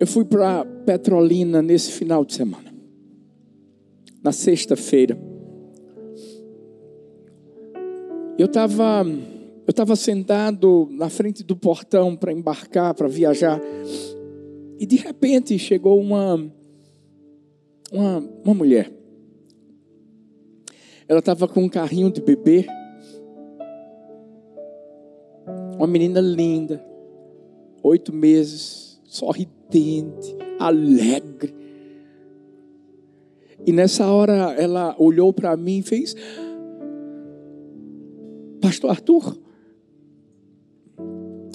Eu fui para Petrolina nesse final de semana, na sexta-feira. Eu estava eu tava sentado na frente do portão para embarcar, para viajar, e de repente chegou uma, uma, uma mulher. Ela estava com um carrinho de bebê, uma menina linda, oito meses, sorridente, alegre. E nessa hora ela olhou para mim e fez: Pastor Arthur?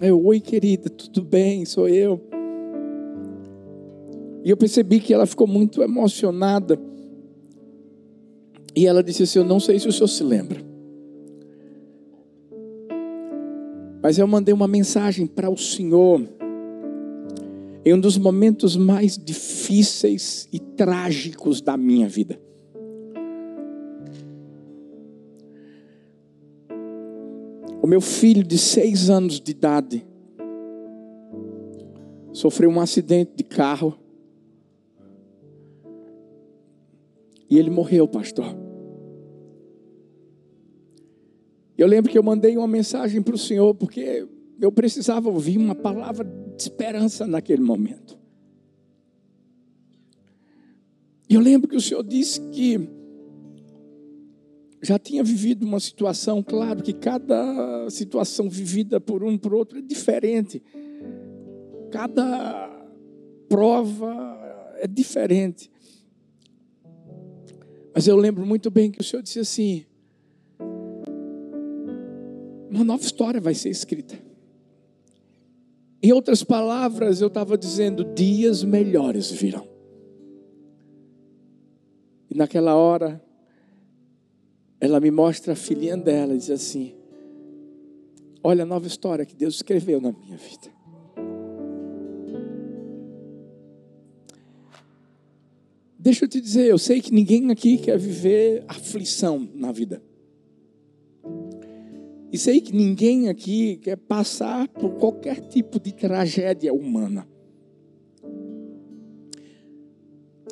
Eu, oi querida, tudo bem? Sou eu. E eu percebi que ela ficou muito emocionada. E ela disse assim: Eu não sei se o senhor se lembra. Mas eu mandei uma mensagem para o senhor em um dos momentos mais difíceis e trágicos da minha vida. O meu filho de seis anos de idade sofreu um acidente de carro e ele morreu, pastor. Eu lembro que eu mandei uma mensagem para o Senhor porque eu precisava ouvir uma palavra de esperança naquele momento. E eu lembro que o Senhor disse que já tinha vivido uma situação, claro que cada situação vivida por um por outro é diferente. Cada prova é diferente. Mas eu lembro muito bem que o Senhor disse assim: uma nova história vai ser escrita. Em outras palavras, eu estava dizendo: dias melhores virão. E naquela hora, ela me mostra a filhinha dela e diz assim: Olha a nova história que Deus escreveu na minha vida. Deixa eu te dizer, eu sei que ninguém aqui quer viver aflição na vida. E sei que ninguém aqui quer passar por qualquer tipo de tragédia humana.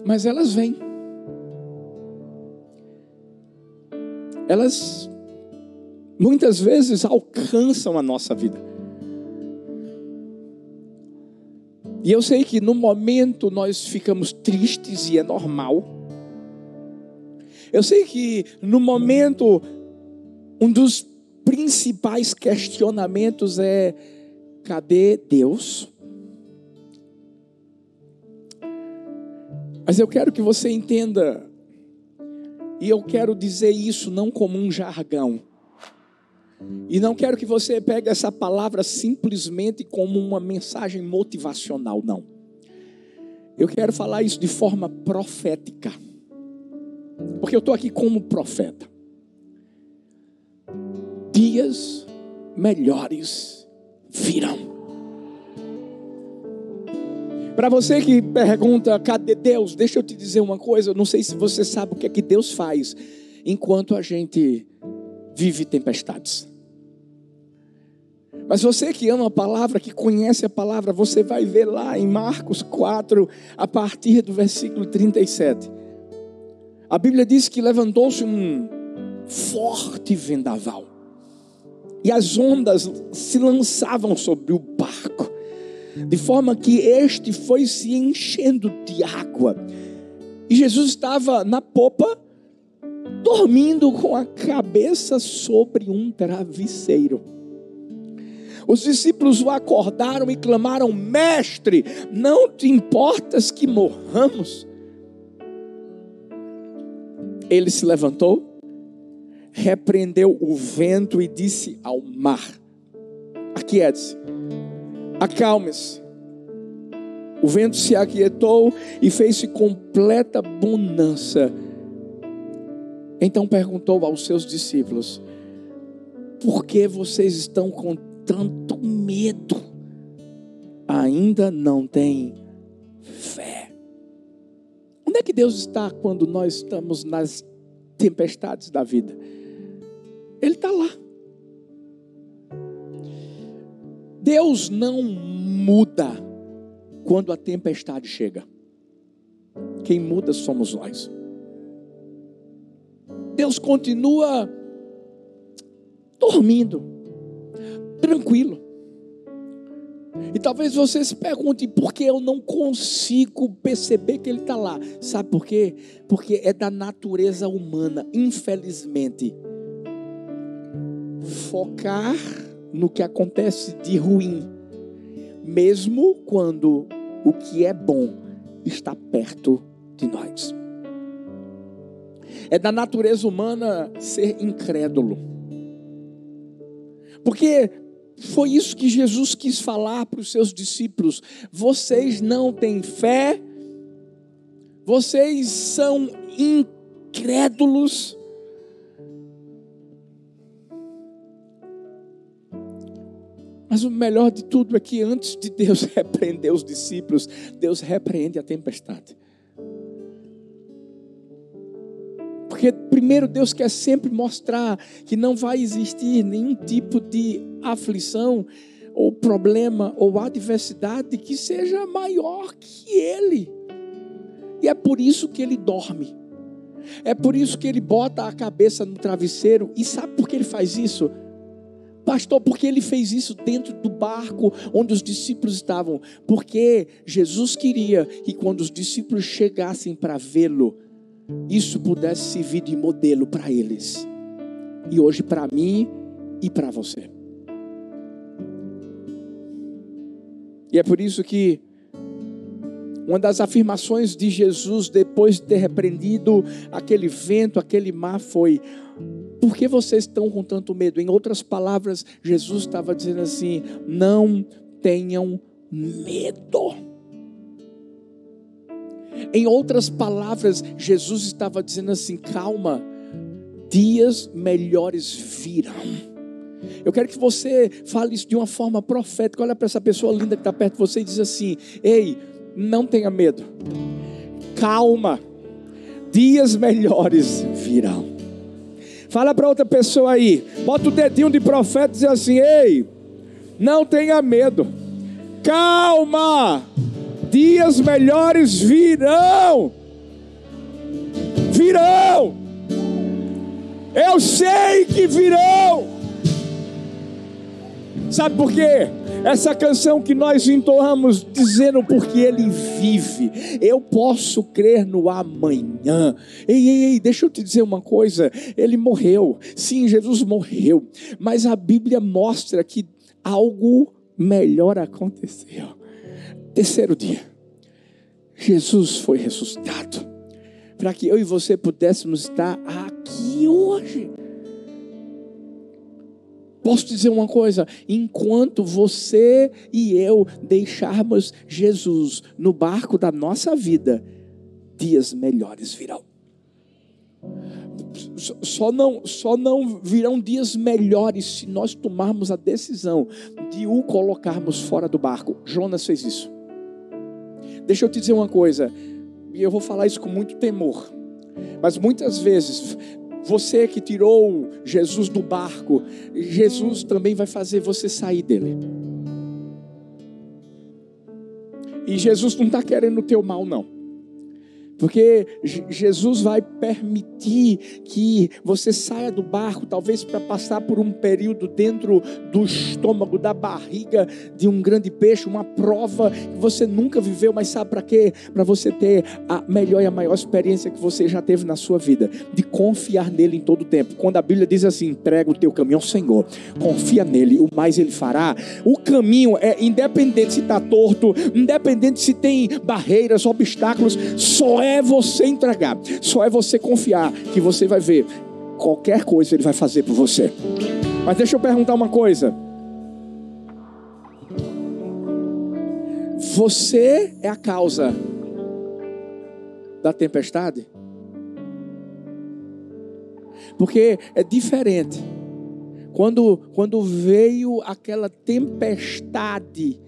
Mas elas vêm. Elas muitas vezes alcançam a nossa vida. E eu sei que no momento nós ficamos tristes e é normal. Eu sei que no momento um dos principais questionamentos é: cadê Deus? Mas eu quero que você entenda, e eu quero dizer isso não como um jargão, e não quero que você pegue essa palavra simplesmente como uma mensagem motivacional, não. Eu quero falar isso de forma profética, porque eu estou aqui como profeta dias melhores virão. Para você que pergunta, cadê Deus? Deixa eu te dizer uma coisa, eu não sei se você sabe o que é que Deus faz enquanto a gente vive tempestades. Mas você que ama a palavra, que conhece a palavra, você vai ver lá em Marcos 4, a partir do versículo 37. A Bíblia diz que levantou-se um forte vendaval e as ondas se lançavam sobre o barco, de forma que este foi se enchendo de água. E Jesus estava na popa, dormindo com a cabeça sobre um travesseiro. Os discípulos o acordaram e clamaram: Mestre, não te importas que morramos? Ele se levantou repreendeu o vento e disse ao mar: Aquiete-se, acalme-se. O vento se aquietou e fez-se completa bonança. Então perguntou aos seus discípulos: Por que vocês estão com tanto medo? Ainda não têm fé. Onde é que Deus está quando nós estamos nas tempestades da vida? Ele está lá. Deus não muda quando a tempestade chega. Quem muda somos nós. Deus continua dormindo, tranquilo. E talvez você se pergunte por que eu não consigo perceber que Ele está lá. Sabe por quê? Porque é da natureza humana, infelizmente, focar no que acontece de ruim, mesmo quando o que é bom está perto de nós. É da natureza humana ser incrédulo. Porque foi isso que Jesus quis falar para os seus discípulos. Vocês não têm fé, vocês são incrédulos. Mas o melhor de tudo é que antes de Deus repreender os discípulos, Deus repreende a tempestade. Porque primeiro Deus quer sempre mostrar que não vai existir nenhum tipo de aflição ou problema ou adversidade que seja maior que ele. E é por isso que ele dorme. É por isso que ele bota a cabeça no travesseiro. E sabe por que ele faz isso? Pastor, porque ele fez isso dentro do barco onde os discípulos estavam? Porque Jesus queria que quando os discípulos chegassem para vê-lo, isso pudesse servir de modelo para eles. E hoje para mim e para você. E é por isso que uma das afirmações de Jesus depois de ter repreendido aquele vento, aquele mar foi: por que vocês estão com tanto medo? Em outras palavras, Jesus estava dizendo assim: não tenham medo. Em outras palavras, Jesus estava dizendo assim: calma, dias melhores virão. Eu quero que você fale isso de uma forma profética. Olha para essa pessoa linda que está perto de você e diz assim: Ei, não tenha medo, calma, dias melhores virão. Fala para outra pessoa aí, bota o dedinho de profeta e diz assim: Ei, não tenha medo, calma, dias melhores virão. Virão. Eu sei que virão. Sabe por quê? Essa canção que nós entoamos dizendo porque ele vive. Eu posso crer no amanhã. Ei, ei, ei, deixa eu te dizer uma coisa. Ele morreu. Sim, Jesus morreu. Mas a Bíblia mostra que algo melhor aconteceu. Terceiro dia. Jesus foi ressuscitado. Para que eu e você pudéssemos estar aqui hoje. Posso dizer uma coisa: enquanto você e eu deixarmos Jesus no barco da nossa vida, dias melhores virão. Só não, só não virão dias melhores se nós tomarmos a decisão de o colocarmos fora do barco. Jonas fez isso. Deixa eu te dizer uma coisa, e eu vou falar isso com muito temor. Mas muitas vezes você que tirou Jesus do barco, Jesus também vai fazer você sair dele. E Jesus não está querendo o teu mal, não. Porque Jesus vai permitir que você saia do barco, talvez para passar por um período dentro do estômago, da barriga de um grande peixe, uma prova que você nunca viveu, mas sabe para quê? Para você ter a melhor e a maior experiência que você já teve na sua vida, de confiar nele em todo o tempo. Quando a Bíblia diz assim: entrega o teu caminho ao Senhor, confia nele, o mais ele fará. O caminho é independente se está torto, independente se tem barreiras, obstáculos, só é é você entregar, só é você confiar que você vai ver qualquer coisa ele vai fazer por você. Mas deixa eu perguntar uma coisa. Você é a causa da tempestade? Porque é diferente. Quando, quando veio aquela tempestade,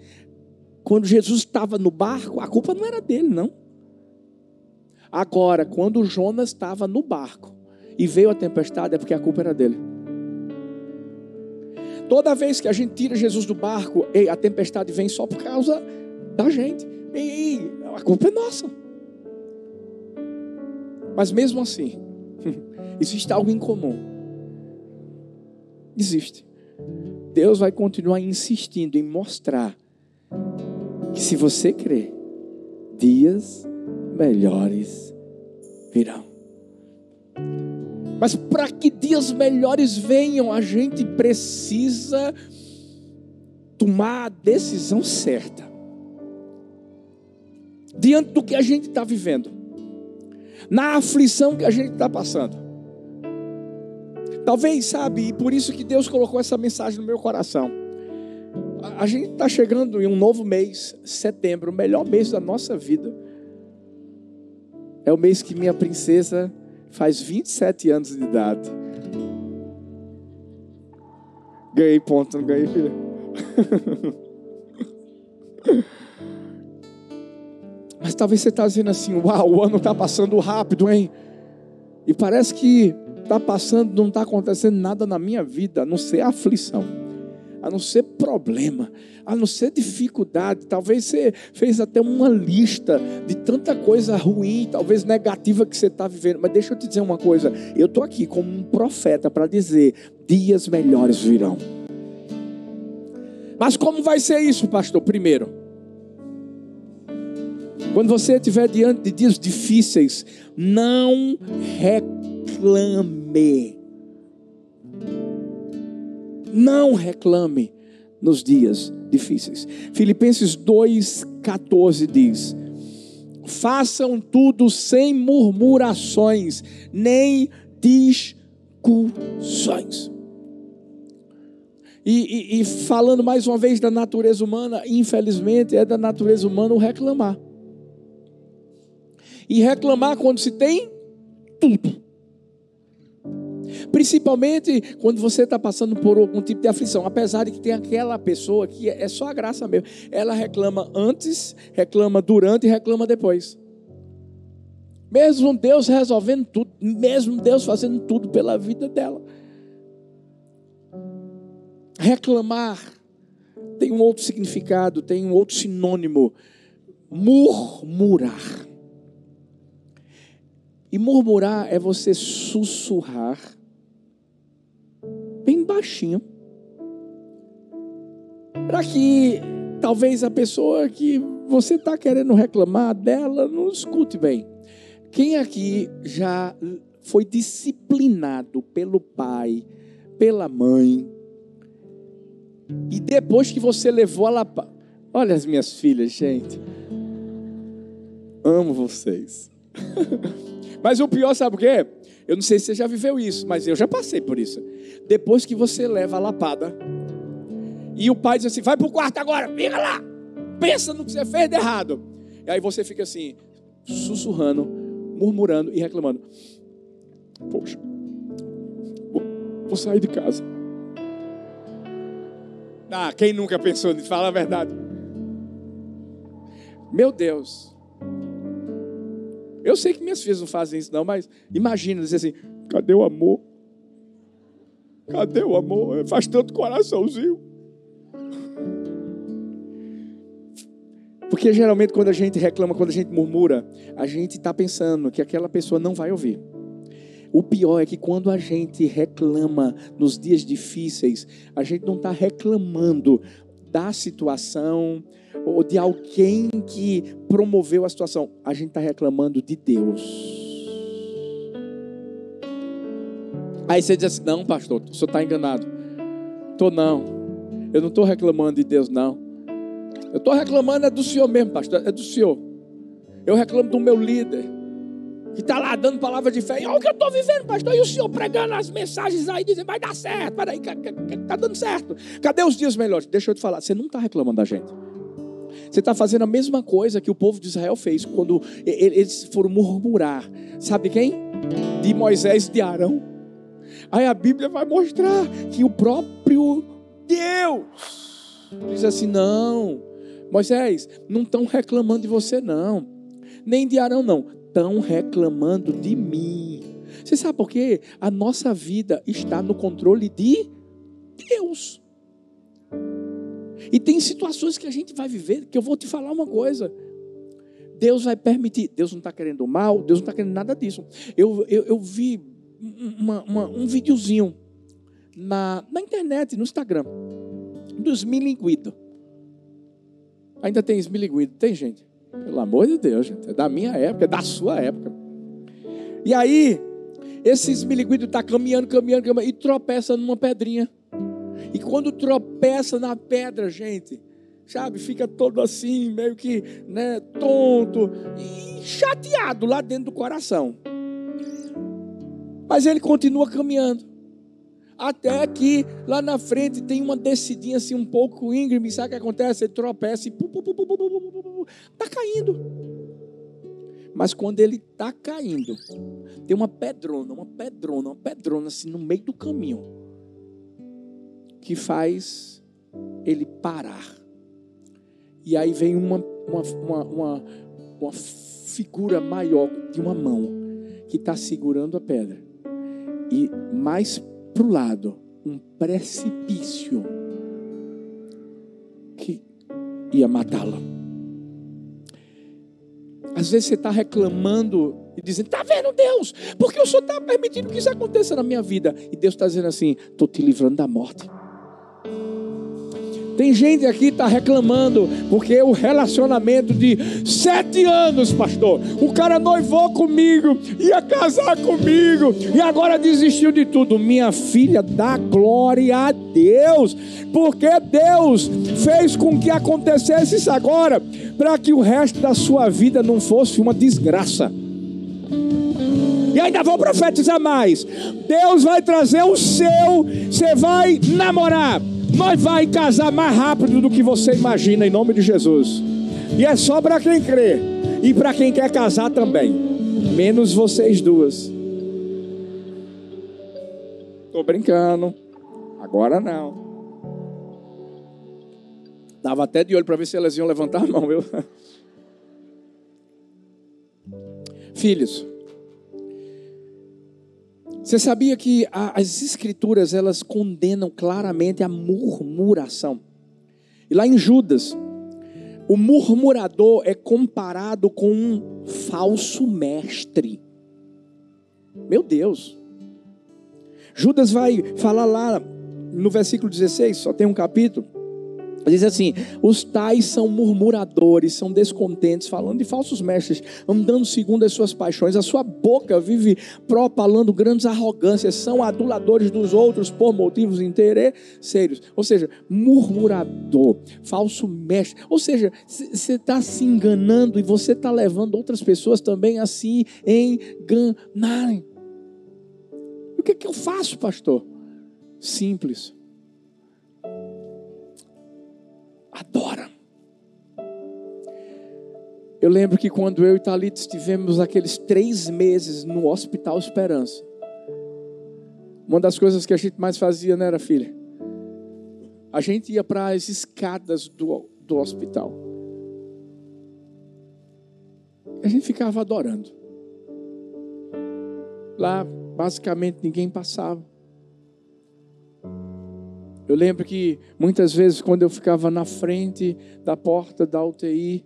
quando Jesus estava no barco, a culpa não era dele, não. Agora, quando Jonas estava no barco e veio a tempestade, é porque a culpa era dele. Toda vez que a gente tira Jesus do barco, a tempestade vem só por causa da gente. E a culpa é nossa. Mas mesmo assim, existe algo em comum. Existe. Deus vai continuar insistindo em mostrar que se você crer, dias melhores virão. Mas para que dias melhores venham, a gente precisa tomar a decisão certa. Diante do que a gente está vivendo, na aflição que a gente está passando. Talvez, sabe, e por isso que Deus colocou essa mensagem no meu coração. A gente está chegando em um novo mês, setembro, o melhor mês da nossa vida. É o mês que minha princesa faz 27 anos de idade. Ganhei ponto, não ganhei, filha? Mas talvez você está dizendo assim: Uau, o ano está passando rápido, hein? E parece que está passando, não está acontecendo nada na minha vida, a não ser aflição, a não ser problema, a não ser dificuldade. Talvez você fez até uma lista de tanta coisa ruim, talvez negativa que você está vivendo. Mas deixa eu te dizer uma coisa: eu estou aqui como um profeta para dizer: dias melhores virão. Mas como vai ser isso, pastor? Primeiro, quando você estiver diante de dias difíceis, não reclame. Não reclame nos dias difíceis. Filipenses 2,14 diz: Façam tudo sem murmurações, nem discussões. E, e, e, falando mais uma vez da natureza humana, infelizmente é da natureza humana o reclamar. E reclamar quando se tem tudo. Principalmente quando você está passando por algum tipo de aflição. Apesar de que tem aquela pessoa que é só a graça mesmo. Ela reclama antes, reclama durante e reclama depois. Mesmo Deus resolvendo tudo, mesmo Deus fazendo tudo pela vida dela. Reclamar tem um outro significado, tem um outro sinônimo. Murmurar. E murmurar é você sussurrar bem baixinho. Para que talvez a pessoa que você está querendo reclamar dela não escute bem. Quem aqui já foi disciplinado pelo pai, pela mãe, e depois que você levou ela. Olha as minhas filhas, gente. Amo vocês. mas o pior, sabe o quê? Eu não sei se você já viveu isso, mas eu já passei por isso. Depois que você leva a lapada, e o pai diz assim: vai para o quarto agora, fica lá, pensa no que você fez de errado. E aí você fica assim, sussurrando, murmurando e reclamando: Poxa, vou, sair de casa. Ah, quem nunca pensou nisso? Fala a verdade. Meu Deus. Eu sei que minhas filhas não fazem isso, não, mas imagina dizer assim: cadê o amor? Cadê o amor? Faz tanto coraçãozinho. Porque geralmente quando a gente reclama, quando a gente murmura, a gente está pensando que aquela pessoa não vai ouvir. O pior é que quando a gente reclama nos dias difíceis, a gente não está reclamando da situação ou de alguém que promoveu a situação. A gente está reclamando de Deus. Aí você diz assim: não, pastor, o senhor está enganado. Estou não. Eu não estou reclamando de Deus, não. Eu estou reclamando é do senhor mesmo, pastor. É do senhor. Eu reclamo do meu líder que está lá dando palavra de fé. olha o que eu estou vivendo, pastor. E o senhor pregando as mensagens aí, dizendo, vai dar certo, peraí, está dando certo. Cadê os dias melhores? Deixa eu te falar, você não está reclamando da gente. Você está fazendo a mesma coisa que o povo de Israel fez quando eles foram murmurar. Sabe quem? De Moisés e de Arão. Aí a Bíblia vai mostrar que o próprio Deus diz assim: não, Moisés, não estão reclamando de você, não. Nem de Arão, não estão reclamando de mim. Você sabe por quê? A nossa vida está no controle de Deus. E tem situações que a gente vai viver que eu vou te falar uma coisa. Deus vai permitir. Deus não está querendo mal, Deus não está querendo nada disso. Eu, eu, eu vi uma, uma, um videozinho na, na internet, no Instagram, dos milinguidos. Ainda tem esmilinguido? Tem, gente? Pelo amor de Deus, gente. É da minha época, é da sua época. E aí, esse esmilinguido está caminhando, caminhando, caminhando, e tropeça numa pedrinha. E quando tropeça na pedra, gente, sabe, fica todo assim, meio que, né, tonto e chateado lá dentro do coração. Mas ele continua caminhando. Até que lá na frente tem uma descidinha assim um pouco íngreme, sabe o que acontece? Ele tropeça e está caindo. Mas quando ele está caindo, tem uma pedrona, uma pedrona, uma pedrona assim no meio do caminho que faz ele parar. E aí vem uma, uma, uma, uma, uma figura maior de uma mão que está segurando a pedra. E mais para o lado, um precipício que ia matá-la. Às vezes você está reclamando e dizendo: Está vendo, Deus? Porque o Senhor está permitindo que isso aconteça na minha vida. E Deus está dizendo assim: Estou te livrando da morte. Tem gente aqui que está reclamando, porque o relacionamento de sete anos, pastor, o cara noivou comigo, ia casar comigo, e agora desistiu de tudo. Minha filha, dá glória a Deus, porque Deus fez com que acontecesse isso agora, para que o resto da sua vida não fosse uma desgraça. E ainda vou profetizar mais. Deus vai trazer o seu, você vai namorar nós vai casar mais rápido do que você imagina, em nome de Jesus. E é só para quem crê e para quem quer casar também, menos vocês duas. Tô brincando. Agora não. Dava até de olho para ver se elas iam levantar a mão, viu? Filhos, você sabia que as escrituras elas condenam claramente a murmuração? E lá em Judas, o murmurador é comparado com um falso mestre. Meu Deus. Judas vai falar lá no versículo 16, só tem um capítulo. Diz assim: os tais são murmuradores, são descontentes, falando de falsos mestres, andando segundo as suas paixões. A sua boca vive propalando grandes arrogâncias, são aduladores dos outros por motivos interesseiros. Ou seja, murmurador, falso mestre. Ou seja, você está se enganando e você está levando outras pessoas também a se enganarem. O que, que eu faço, pastor? Simples adora. Eu lembro que quando eu e Thalita estivemos aqueles três meses no Hospital Esperança, uma das coisas que a gente mais fazia, não era, filha? A gente ia para as escadas do, do hospital. A gente ficava adorando. Lá, basicamente, ninguém passava. Eu lembro que muitas vezes, quando eu ficava na frente da porta da UTI,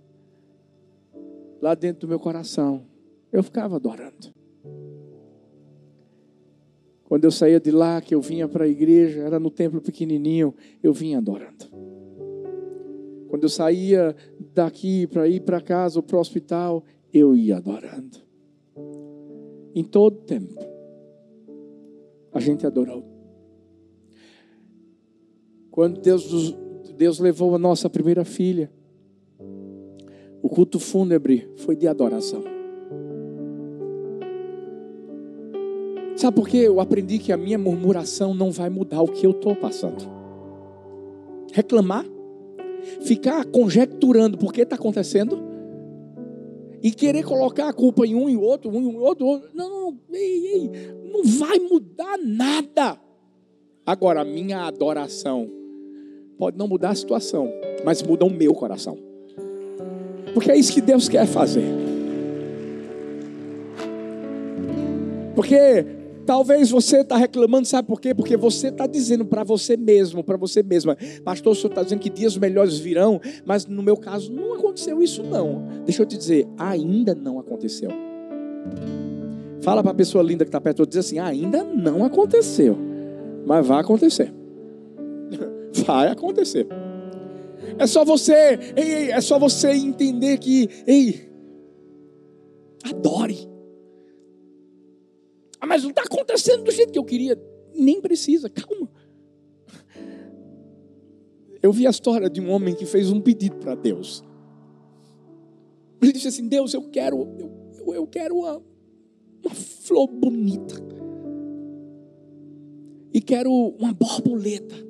lá dentro do meu coração, eu ficava adorando. Quando eu saía de lá, que eu vinha para a igreja, era no templo pequenininho, eu vinha adorando. Quando eu saía daqui para ir para casa ou para o hospital, eu ia adorando. Em todo tempo, a gente adorou. Quando Deus, Deus levou a nossa primeira filha, o culto fúnebre foi de adoração. Sabe por quê? Eu aprendi que a minha murmuração não vai mudar o que eu estou passando. Reclamar, ficar conjecturando por que está acontecendo e querer colocar a culpa em um e outro, um e outro, outro. Não, não, ei, ei, não vai mudar nada. Agora, a minha adoração pode não mudar a situação, mas muda o meu coração. Porque é isso que Deus quer fazer. Porque Talvez você está reclamando, sabe por quê? Porque você está dizendo para você mesmo, para você mesma, pastor, o senhor está dizendo que dias melhores virão, mas no meu caso não aconteceu isso não. Deixa eu te dizer, ainda não aconteceu. Fala para a pessoa linda que está perto, diz assim, ainda não aconteceu, mas vai acontecer. Vai acontecer. É só você, ei, ei, é só você entender que, ei, adore. Ah, mas não está acontecendo do jeito que eu queria. Nem precisa, calma. Eu vi a história de um homem que fez um pedido para Deus. Ele disse assim: Deus, eu quero, eu, eu quero uma, uma flor bonita. E quero uma borboleta.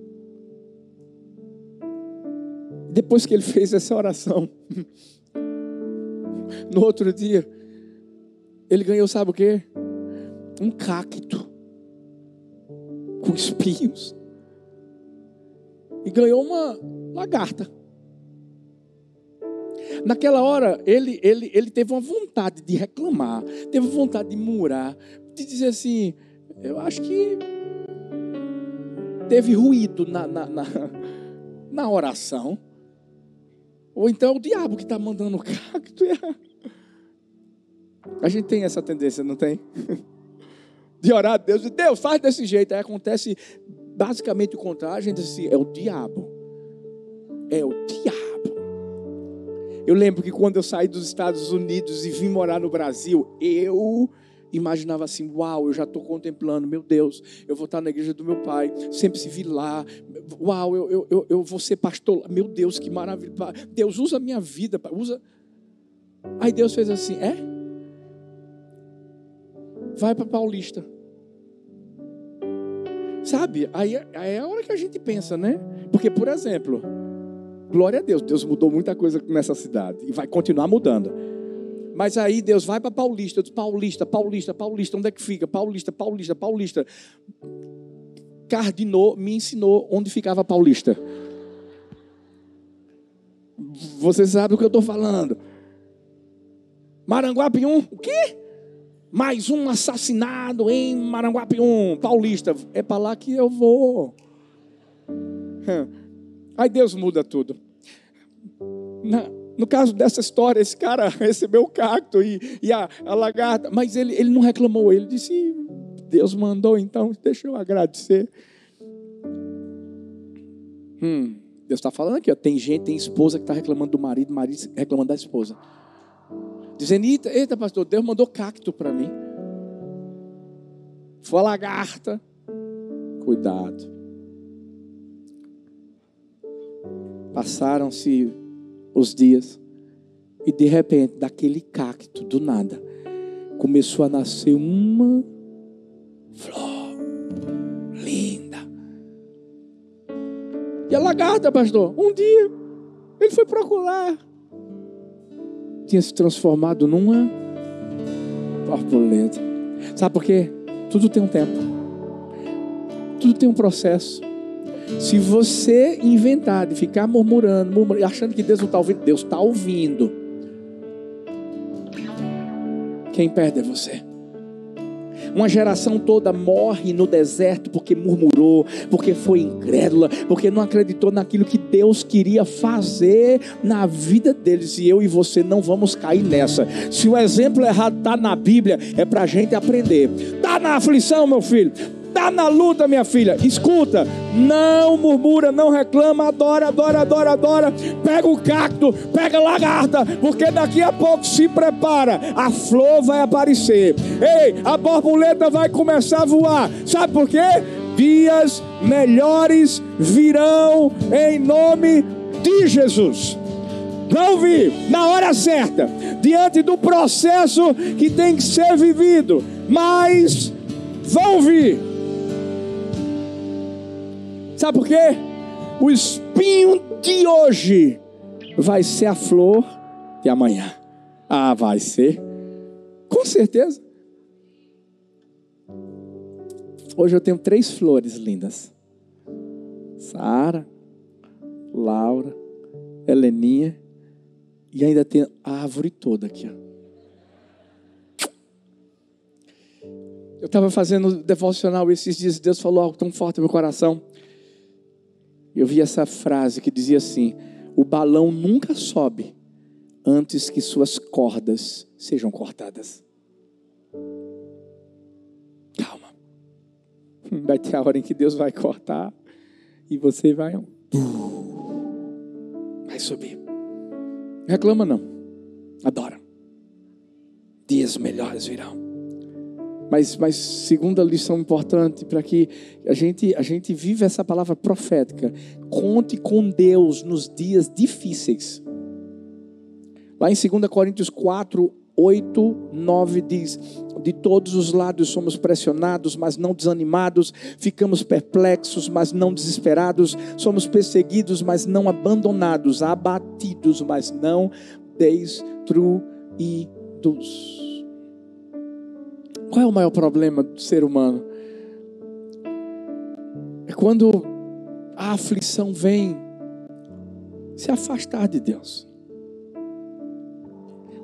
Depois que ele fez essa oração, no outro dia, ele ganhou, sabe o que? Um cacto com espinhos. E ganhou uma lagarta. Naquela hora, ele, ele, ele teve uma vontade de reclamar, teve vontade de murar, de dizer assim: eu acho que teve ruído na, na, na, na oração. Ou então é o diabo que está mandando o cacto. A gente tem essa tendência, não tem? De orar a Deus, e Deus faz desse jeito. Aí acontece basicamente o contrário. A gente diz assim: é o diabo. É o diabo. Eu lembro que quando eu saí dos Estados Unidos e vim morar no Brasil, eu imaginava assim: uau, eu já estou contemplando, meu Deus, eu vou estar na igreja do meu pai, sempre se vi lá, uau, eu, eu, eu, eu vou ser pastor, meu Deus, que maravilha, Deus usa a minha vida, usa. Aí Deus fez assim: é? Vai para Paulista. Sabe? Aí, aí é a hora que a gente pensa, né? Porque, por exemplo, Glória a Deus, Deus mudou muita coisa nessa cidade e vai continuar mudando. Mas aí Deus vai para Paulista, diz, Paulista, Paulista, Paulista, onde é que fica? Paulista, Paulista, Paulista. Cardinou, me ensinou onde ficava Paulista. Você sabe o que eu estou falando. Maranguapium, o quê? Mais um assassinado em Maranguapium, Paulista. É para lá que eu vou. Aí Deus muda tudo. Na, no caso dessa história, esse cara recebeu o cacto e, e a, a, lagarta, mas ele, ele não reclamou, ele disse: Deus mandou, então deixa eu agradecer. Hum, Deus está falando aqui, ó, tem gente, tem esposa que está reclamando do marido, marido reclamando da esposa. Dizendo: Eita, eita, pastor, Deus mandou cacto para mim. Foi a lagarta. Cuidado. Passaram-se os dias e de repente, daquele cacto, do nada, começou a nascer uma flor linda. E a lagarta, pastor, um dia ele foi procurar, tinha se transformado numa borboleta. Sabe por quê? Tudo tem um tempo, tudo tem um processo. Se você inventar de ficar murmurando, murmurando, achando que Deus não está ouvindo, Deus está ouvindo. Quem perde é você. Uma geração toda morre no deserto porque murmurou, porque foi incrédula, porque não acreditou naquilo que Deus queria fazer na vida deles. E eu e você não vamos cair nessa. Se o exemplo errado está na Bíblia, é para a gente aprender. Está na aflição, meu filho está na luta, minha filha, escuta, não murmura, não reclama, adora, adora, adora, adora. Pega o cacto, pega a lagarta, porque daqui a pouco se prepara, a flor vai aparecer. Ei, a borboleta vai começar a voar. Sabe por quê? Dias melhores virão em nome de Jesus. Vão vir na hora certa, diante do processo que tem que ser vivido, mas vão vir Sabe por quê? O espinho de hoje vai ser a flor de amanhã. Ah, vai ser. Com certeza. Hoje eu tenho três flores lindas: Sara, Laura, Heleninha e ainda tem a árvore toda aqui. Ó. Eu estava fazendo devocional esses dias, Deus falou algo tão forte no meu coração. Eu vi essa frase que dizia assim: O balão nunca sobe antes que suas cordas sejam cortadas. Calma. Vai ter a hora em que Deus vai cortar e você vai. Vai subir. Reclama não. Adora. Dias melhores virão. Mas, mas segunda lição importante para que a gente, a gente viva essa palavra profética. Conte com Deus nos dias difíceis. Lá em 2 Coríntios 4, 8, 9 diz: De todos os lados somos pressionados, mas não desanimados, ficamos perplexos, mas não desesperados, somos perseguidos, mas não abandonados, abatidos, mas não destruídos. Qual é o maior problema do ser humano? É quando a aflição vem se afastar de Deus.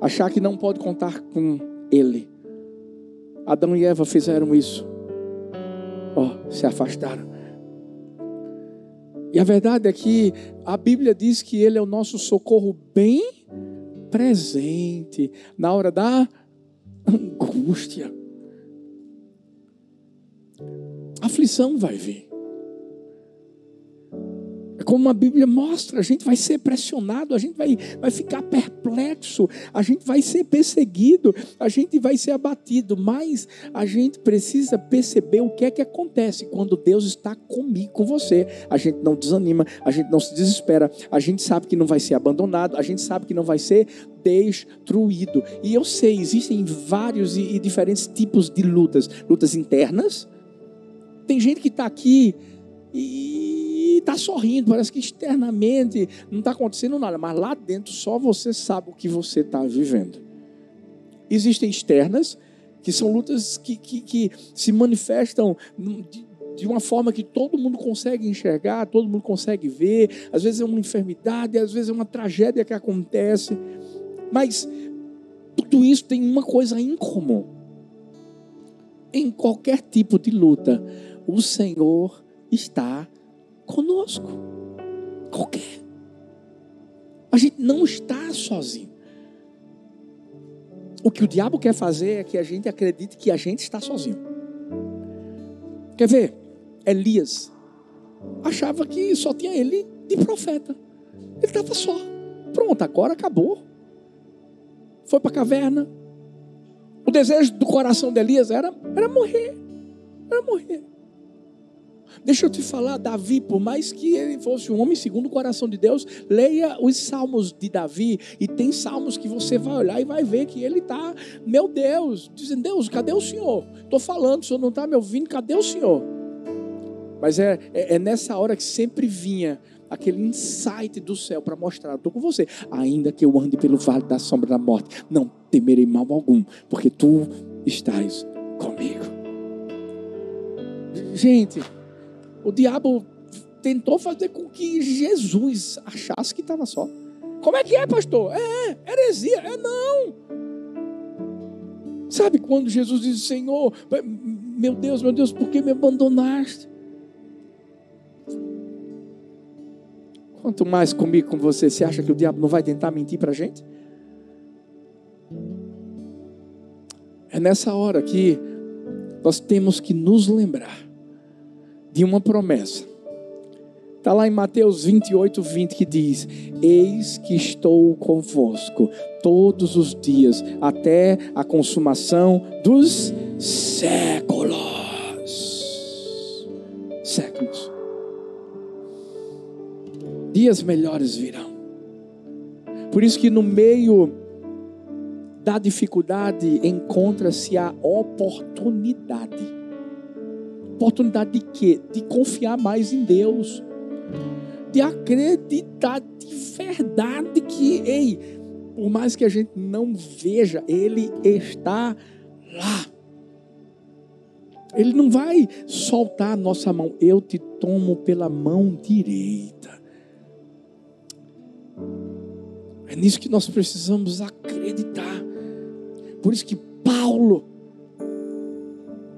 Achar que não pode contar com Ele. Adão e Eva fizeram isso. Oh, se afastaram. E a verdade é que a Bíblia diz que Ele é o nosso socorro bem presente na hora da angústia. Aflição vai vir. É como a Bíblia mostra, a gente vai ser pressionado, a gente vai, vai ficar perplexo, a gente vai ser perseguido, a gente vai ser abatido, mas a gente precisa perceber o que é que acontece quando Deus está comigo, com você. A gente não desanima, a gente não se desespera, a gente sabe que não vai ser abandonado, a gente sabe que não vai ser destruído. E eu sei, existem vários e, e diferentes tipos de lutas: lutas internas tem gente que está aqui e está sorrindo, parece que externamente não está acontecendo nada, mas lá dentro só você sabe o que você está vivendo. Existem externas, que são lutas que, que, que se manifestam de, de uma forma que todo mundo consegue enxergar, todo mundo consegue ver. Às vezes é uma enfermidade, às vezes é uma tragédia que acontece. Mas tudo isso tem uma coisa em comum. Em qualquer tipo de luta, o Senhor está conosco. Qualquer. A gente não está sozinho. O que o diabo quer fazer é que a gente acredite que a gente está sozinho. Quer ver? Elias achava que só tinha ele de profeta. Ele estava só. Pronto, agora acabou. Foi para a caverna. O desejo do coração de Elias era, era morrer. Era morrer. Deixa eu te falar, Davi, por mais que ele fosse um homem segundo o coração de Deus, leia os salmos de Davi. E tem salmos que você vai olhar e vai ver que ele está, meu Deus, dizendo: Deus, cadê o Senhor? Estou falando, o Senhor não está me ouvindo, cadê o Senhor? Mas é, é, é nessa hora que sempre vinha aquele insight do céu para mostrar: estou com você, ainda que eu ande pelo vale da sombra da morte, não temerei mal algum, porque tu estás comigo. Gente, o diabo tentou fazer com que Jesus achasse que estava só. Como é que é, pastor? É, é, heresia. É não. Sabe quando Jesus diz, Senhor, meu Deus, meu Deus, por que me abandonaste? Quanto mais comigo com você, você acha que o diabo não vai tentar mentir para a gente? É nessa hora que nós temos que nos lembrar de uma promessa. Está lá em Mateus 28, 20 que diz: Eis que estou convosco todos os dias, até a consumação dos séculos. Séculos. Dias melhores virão. Por isso que no meio da dificuldade encontra-se a oportunidade Oportunidade de quê? De confiar mais em Deus. De acreditar de verdade que, ei, por mais que a gente não veja, Ele está lá. Ele não vai soltar a nossa mão. Eu te tomo pela mão direita. É nisso que nós precisamos acreditar. Por isso que Paulo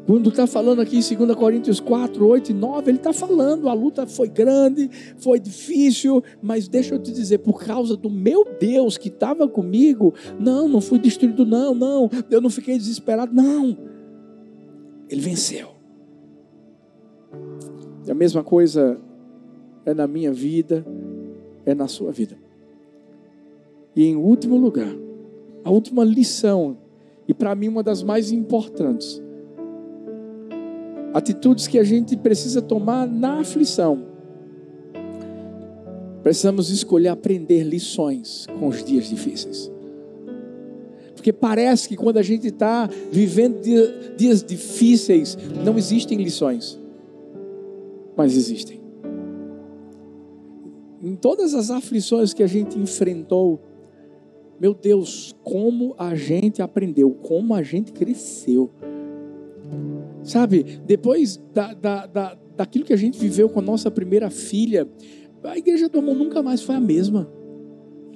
Quando está falando aqui em 2 Coríntios 4, 8 e 9, ele está falando, a luta foi grande, foi difícil, mas deixa eu te dizer, por causa do meu Deus que estava comigo, não, não fui destruído, não, não, eu não fiquei desesperado, não. Ele venceu. E a mesma coisa é na minha vida, é na sua vida. E em último lugar, a última lição, e para mim uma das mais importantes, atitudes que a gente precisa tomar na aflição. Precisamos escolher aprender lições com os dias difíceis. Porque parece que quando a gente está vivendo dias difíceis, não existem lições. Mas existem. Em todas as aflições que a gente enfrentou, meu Deus, como a gente aprendeu, como a gente cresceu. Sabe, depois da, da, da, daquilo que a gente viveu com a nossa primeira filha, a igreja do amor nunca mais foi a mesma.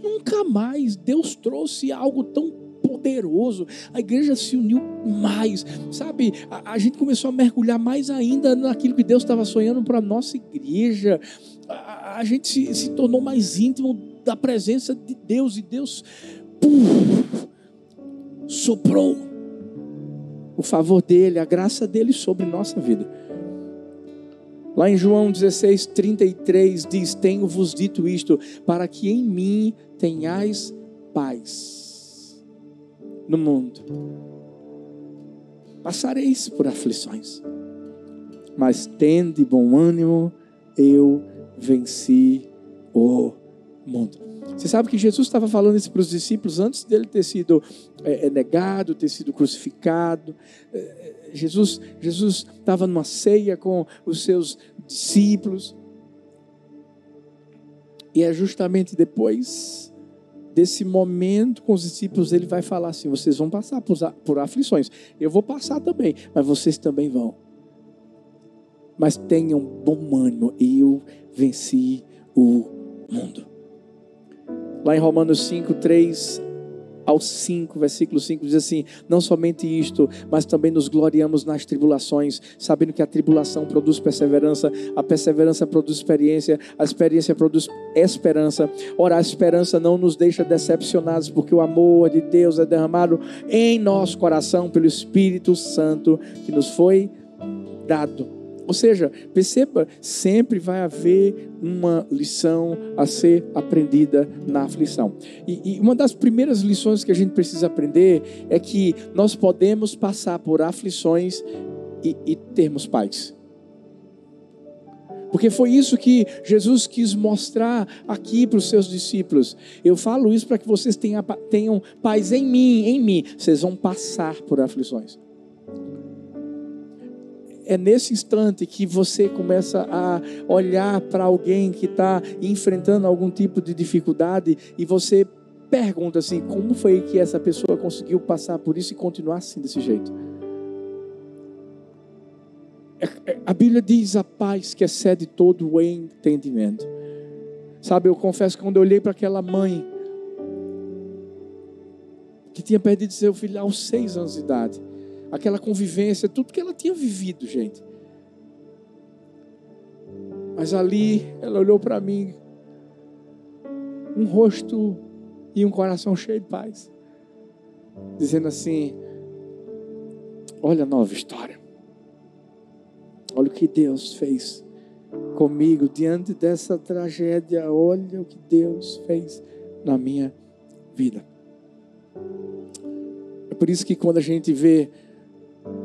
Nunca mais. Deus trouxe algo tão poderoso. A igreja se uniu mais, sabe? A, a gente começou a mergulhar mais ainda naquilo que Deus estava sonhando para a nossa igreja. A, a gente se, se, tornou mais íntimo da presença de Deus e Deus puf, soprou o favor dele, a graça dele sobre nossa vida. Lá em João 16, 33 diz: Tenho-vos dito isto, para que em mim tenhais paz no mundo. Passareis por aflições, mas tende bom ânimo, eu venci o mundo. Você sabe que Jesus estava falando isso para os discípulos antes dele ter sido é, é negado, ter sido crucificado. É, Jesus Jesus estava numa ceia com os seus discípulos. E é justamente depois desse momento com os discípulos, ele vai falar assim: vocês vão passar por, por aflições. Eu vou passar também, mas vocês também vão. Mas tenham bom ânimo, eu venci o mundo. Lá em Romanos 5, 3 ao 5, versículo 5 diz assim: Não somente isto, mas também nos gloriamos nas tribulações, sabendo que a tribulação produz perseverança, a perseverança produz experiência, a experiência produz esperança. Ora, a esperança não nos deixa decepcionados, porque o amor de Deus é derramado em nosso coração pelo Espírito Santo que nos foi dado. Ou seja, perceba, sempre vai haver uma lição a ser aprendida na aflição. E, e, uma das primeiras lições que a gente precisa aprender é que nós podemos passar por aflições e, e termos paz. Porque foi isso que Jesus quis mostrar aqui para os seus discípulos. Eu falo isso para que vocês tenham, tenham paz em mim, em mim. Vocês vão passar por aflições é nesse instante que você começa a olhar para alguém que está enfrentando algum tipo de dificuldade e você pergunta assim: como foi que essa pessoa conseguiu passar por isso e continuar assim desse jeito? É, é, a Bíblia diz a paz que excede todo o entendimento. Sabe, eu confesso que quando eu olhei para aquela mãe que tinha perdido seu filho aos seis anos de idade, aquela convivência, tudo que ela tinha vivido, gente. Mas ali ela olhou para mim, um rosto e um coração cheio de paz, dizendo assim: Olha a nova história, olha o que Deus fez comigo diante dessa tragédia, olha o que Deus fez na minha vida. É por isso que quando a gente vê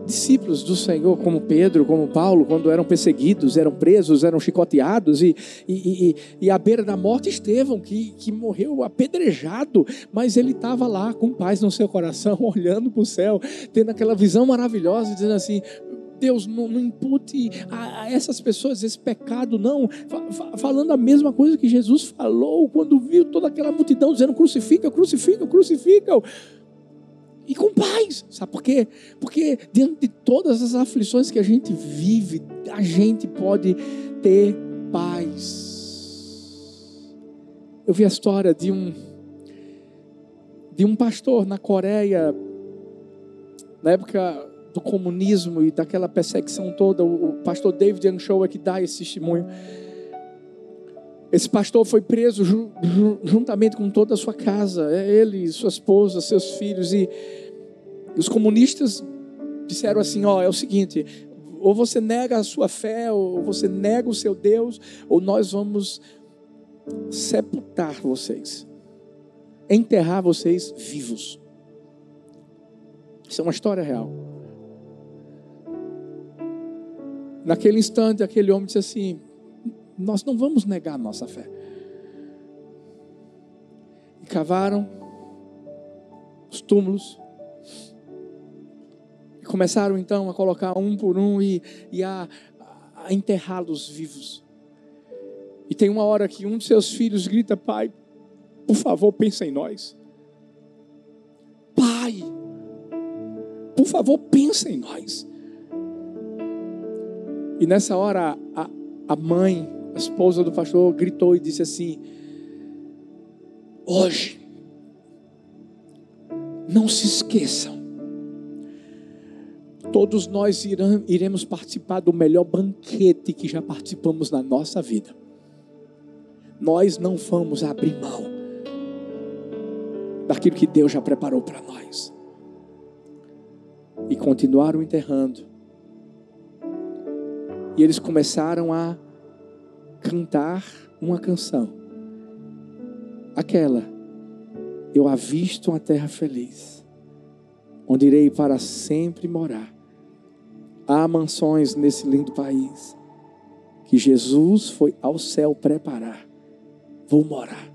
discípulos do Senhor, como Pedro, como Paulo, quando eram perseguidos, eram presos, eram chicoteados, e, e, e, e à beira da morte, Estevão, que, que morreu apedrejado, mas ele estava lá com paz no seu coração, olhando para o céu, tendo aquela visão maravilhosa, dizendo assim: Deus, não, não impute a, a, essas pessoas esse pecado, não. Falando a mesma coisa que Jesus falou quando viu toda aquela multidão dizendo: crucifica, crucifica, crucifica e com paz. Sabe por quê? Porque diante de todas as aflições que a gente vive, a gente pode ter paz. Eu vi a história de um de um pastor na Coreia, na época do comunismo e daquela perseguição toda. O pastor David Anshow é que dá esse testemunho. Esse pastor foi preso juntamente com toda a sua casa, é ele, sua esposa, seus filhos. E os comunistas disseram assim: ó, é o seguinte, ou você nega a sua fé, ou você nega o seu Deus, ou nós vamos sepultar vocês, enterrar vocês vivos. Isso é uma história real. Naquele instante, aquele homem disse assim: Nós não vamos negar a nossa fé. E cavaram os túmulos. E começaram então a colocar um por um e, e a, a enterrá-los vivos. E tem uma hora que um de seus filhos grita: Pai, por favor, pensa em nós. Pai, por favor, pensa em nós. E nessa hora, a, a mãe, a esposa do pastor, gritou e disse assim: Hoje, não se esqueçam, todos nós iremos participar do melhor banquete que já participamos na nossa vida. Nós não vamos abrir mão daquilo que Deus já preparou para nós. E continuaram enterrando e eles começaram a cantar uma canção. Aquela, eu avisto uma terra feliz, onde irei para sempre morar. Há mansões nesse lindo país que Jesus foi ao céu preparar. Vou morar,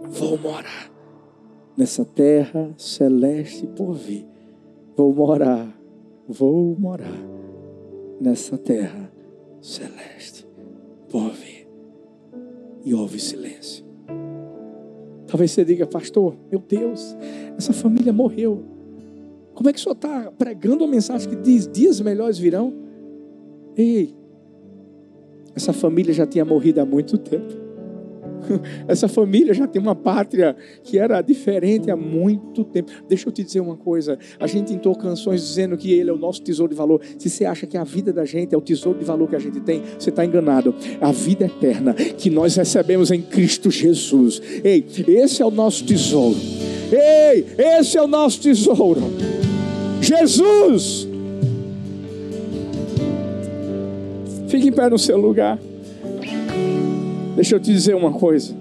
vou morar nessa terra celeste por vir. Vou morar, vou morar nessa terra celeste. Ouve e ouve silêncio. Talvez você diga, pastor, meu Deus, essa família morreu. Como é que o senhor está pregando uma mensagem que diz dias melhores virão? Ei, essa família já tinha morrido há muito tempo. Essa família já tem uma pátria que era diferente há muito tempo. Deixa eu te dizer uma coisa: a gente entrou canções dizendo que Ele é o nosso tesouro de valor. Se você acha que a vida da gente é o tesouro de valor que a gente tem, você está enganado. A vida eterna que nós recebemos em Cristo Jesus. Ei, esse é o nosso tesouro. Ei, esse é o nosso tesouro. Jesus. Fique em pé no seu lugar. Deixa eu te dizer uma coisa.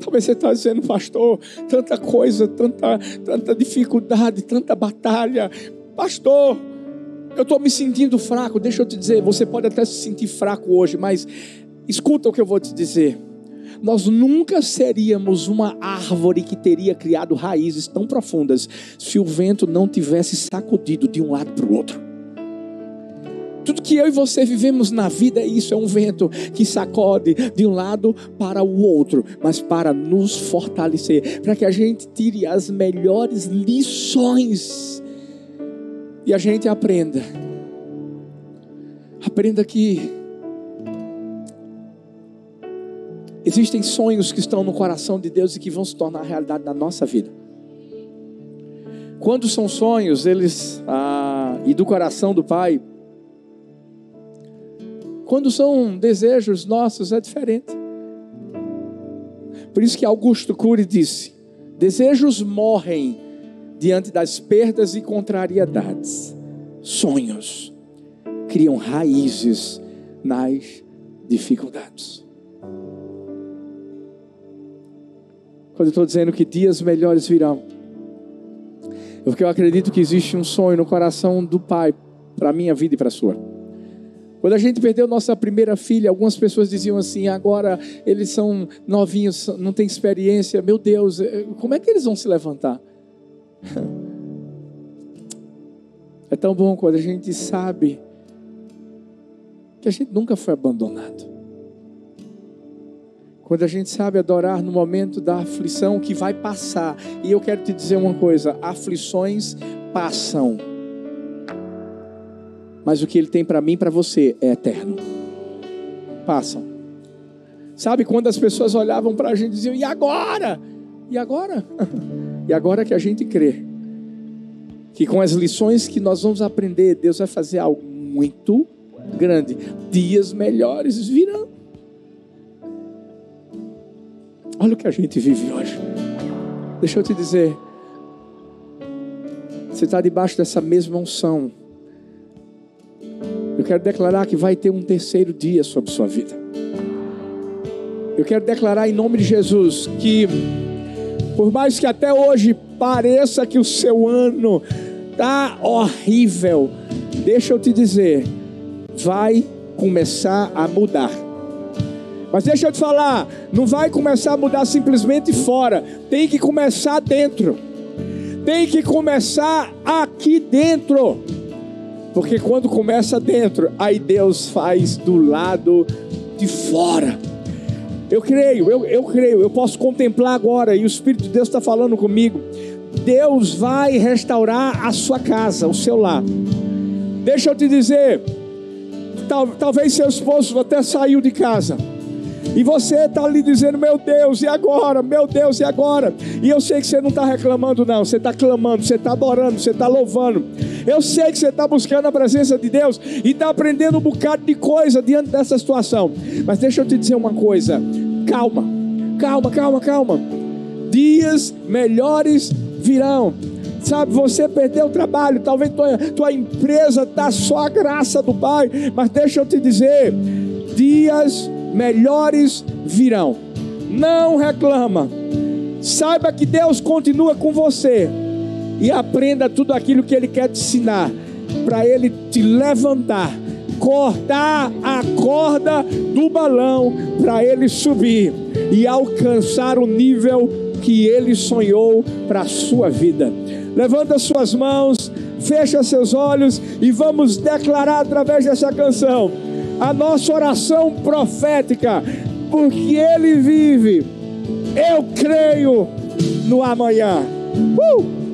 Talvez você está dizendo, pastor, tanta coisa, tanta, tanta dificuldade, tanta batalha. Pastor, eu estou me sentindo fraco. Deixa eu te dizer, você pode até se sentir fraco hoje, mas escuta o que eu vou te dizer. Nós nunca seríamos uma árvore que teria criado raízes tão profundas se o vento não tivesse sacudido de um lado para o outro. Tudo que eu e você vivemos na vida é isso, é um vento que sacode de um lado para o outro, mas para nos fortalecer, para que a gente tire as melhores lições e a gente aprenda. Aprenda que existem sonhos que estão no coração de Deus e que vão se tornar realidade na nossa vida. Quando são sonhos, eles ah, e do coração do Pai, quando são desejos nossos, é diferente. Por isso que Augusto Cury disse: desejos morrem diante das perdas e contrariedades. Sonhos criam raízes nas dificuldades. Quando eu estou dizendo que dias melhores virão, é porque eu acredito que existe um sonho no coração do Pai para a minha vida e para a sua. Quando a gente perdeu nossa primeira filha, algumas pessoas diziam assim: agora eles são novinhos, não têm experiência. Meu Deus, eh, como é que eles vão se levantar? É tão bom quando a gente sabe que a gente nunca foi abandonado. Quando a gente sabe adorar no momento da aflição que vai passar. E eu quero te dizer uma coisa: aflições passam mas o que Ele tem para mim e para você é eterno. Passam. Sabe quando as pessoas olhavam para a gente e diziam: e agora? E agora? e agora que a gente crê que com as lições que nós vamos aprender, Deus vai fazer algo muito grande. Dias melhores virão. Olha o que a gente vive hoje. Deixa eu te dizer. Você está debaixo dessa mesma unção. Quero declarar que vai ter um terceiro dia sobre sua vida. Eu quero declarar em nome de Jesus que, por mais que até hoje pareça que o seu ano está horrível, deixa eu te dizer, vai começar a mudar. Mas deixa eu te falar, não vai começar a mudar simplesmente fora, tem que começar dentro. Tem que começar aqui dentro. Porque quando começa dentro, aí Deus faz do lado de fora. Eu creio, eu, eu creio, eu posso contemplar agora, e o Espírito de Deus está falando comigo. Deus vai restaurar a sua casa, o seu lar. Deixa eu te dizer, tal, talvez seu esposo até saiu de casa. E você está ali dizendo, meu Deus, e agora? Meu Deus, e agora? E eu sei que você não está reclamando, não. Você está clamando, você está adorando, você está louvando. Eu sei que você está buscando a presença de Deus e está aprendendo um bocado de coisa diante dessa situação. Mas deixa eu te dizer uma coisa: calma, calma, calma, calma. Dias melhores virão. Sabe, você perdeu o trabalho, talvez tua, tua empresa está só a graça do Pai, mas deixa eu te dizer: dias melhores virão. Não reclama. Saiba que Deus continua com você e aprenda tudo aquilo que Ele quer te ensinar, para Ele te levantar, cortar a corda do balão, para Ele subir e alcançar o nível que Ele sonhou para a sua vida. Levanta suas mãos, fecha seus olhos e vamos declarar através dessa canção a nossa oração profética, porque Ele vive. Eu creio no amanhã. Uh!